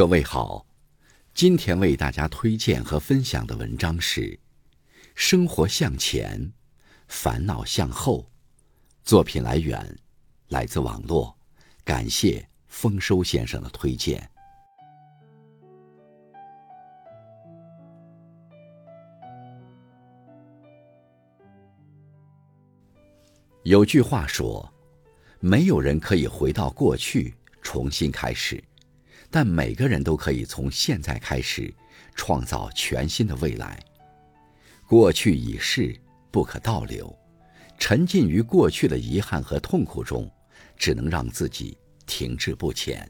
各位好，今天为大家推荐和分享的文章是《生活向前，烦恼向后》。作品来源来自网络，感谢丰收先生的推荐。有句话说，没有人可以回到过去重新开始。但每个人都可以从现在开始，创造全新的未来。过去已逝，不可倒流。沉浸于过去的遗憾和痛苦中，只能让自己停滞不前。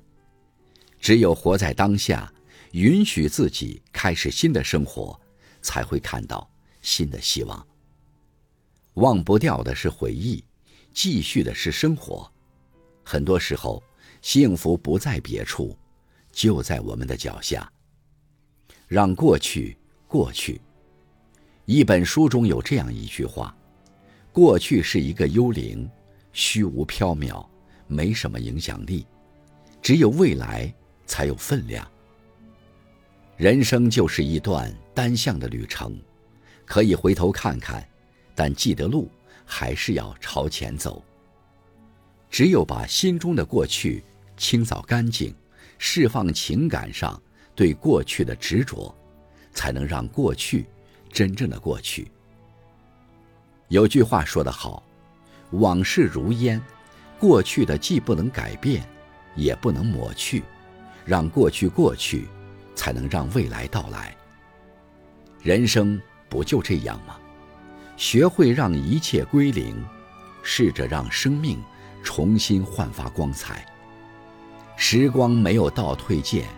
只有活在当下，允许自己开始新的生活，才会看到新的希望。忘不掉的是回忆，继续的是生活。很多时候，幸福不在别处。就在我们的脚下。让过去过去。一本书中有这样一句话：“过去是一个幽灵，虚无缥缈，没什么影响力；只有未来才有分量。”人生就是一段单向的旅程，可以回头看看，但记得路还是要朝前走。只有把心中的过去清扫干净。释放情感上对过去的执着，才能让过去真正的过去。有句话说得好：“往事如烟，过去的既不能改变，也不能抹去。让过去过去，才能让未来到来。”人生不就这样吗？学会让一切归零，试着让生命重新焕发光彩。时光没有倒退键，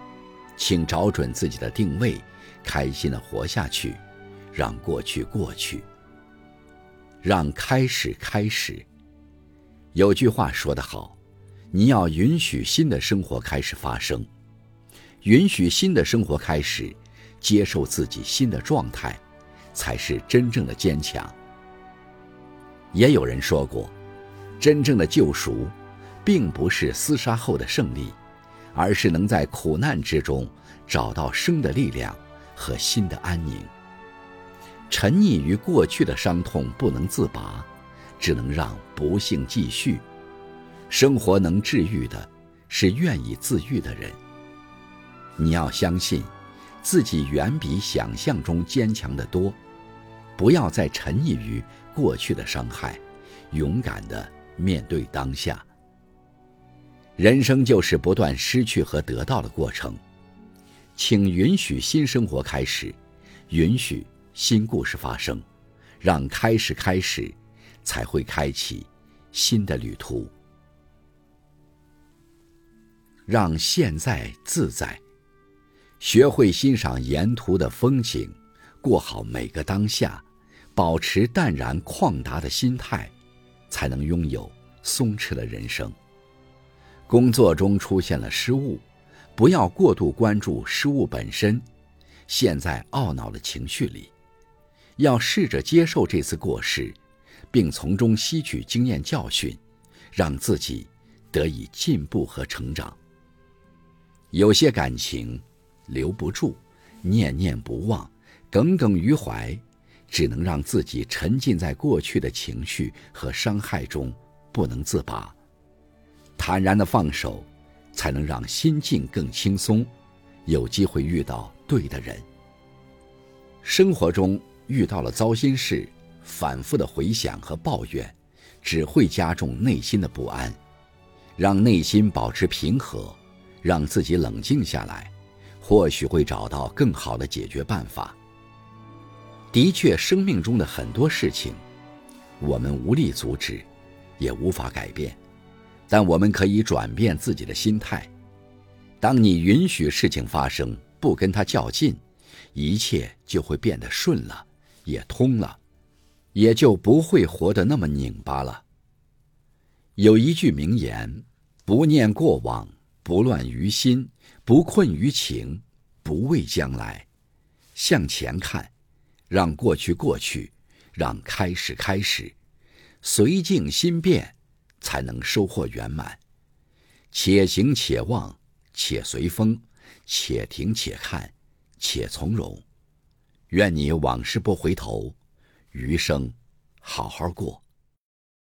请找准自己的定位，开心的活下去，让过去过去，让开始开始。有句话说得好，你要允许新的生活开始发生，允许新的生活开始，接受自己新的状态，才是真正的坚强。也有人说过，真正的救赎。并不是厮杀后的胜利，而是能在苦难之中找到生的力量和心的安宁。沉溺于过去的伤痛不能自拔，只能让不幸继续。生活能治愈的，是愿意自愈的人。你要相信，自己远比想象中坚强得多。不要再沉溺于过去的伤害，勇敢地面对当下。人生就是不断失去和得到的过程，请允许新生活开始，允许新故事发生，让开始开始，才会开启新的旅途。让现在自在，学会欣赏沿途的风景，过好每个当下，保持淡然旷达的心态，才能拥有松弛的人生。工作中出现了失误，不要过度关注失误本身，陷在懊恼的情绪里，要试着接受这次过失，并从中吸取经验教训，让自己得以进步和成长。有些感情留不住，念念不忘，耿耿于怀，只能让自己沉浸在过去的情绪和伤害中，不能自拔。坦然的放手，才能让心境更轻松，有机会遇到对的人。生活中遇到了糟心事，反复的回想和抱怨，只会加重内心的不安。让内心保持平和，让自己冷静下来，或许会找到更好的解决办法。的确，生命中的很多事情，我们无力阻止，也无法改变。但我们可以转变自己的心态。当你允许事情发生，不跟他较劲，一切就会变得顺了，也通了，也就不会活得那么拧巴了。有一句名言：“不念过往，不乱于心，不困于情，不畏将来。”向前看，让过去过去，让开始开始，随境心变。才能收获圆满。且行且望，且随风，且停且看，且从容。愿你往事不回头，余生好好过。